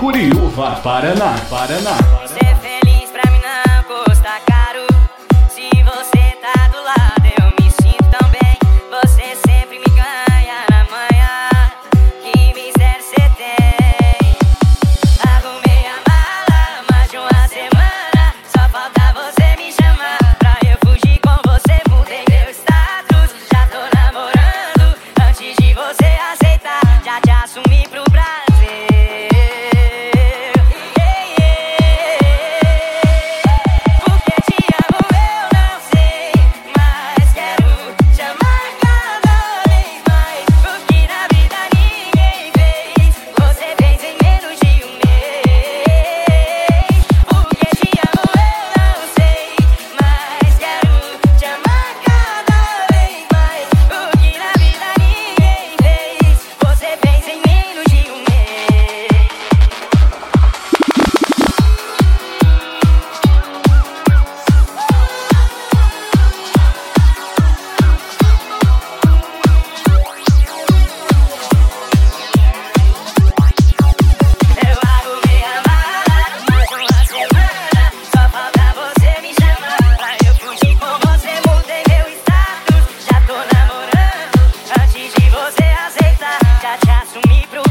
Curiúva, Paraná, Paraná. Paraná. você aceita. Já te assumi pro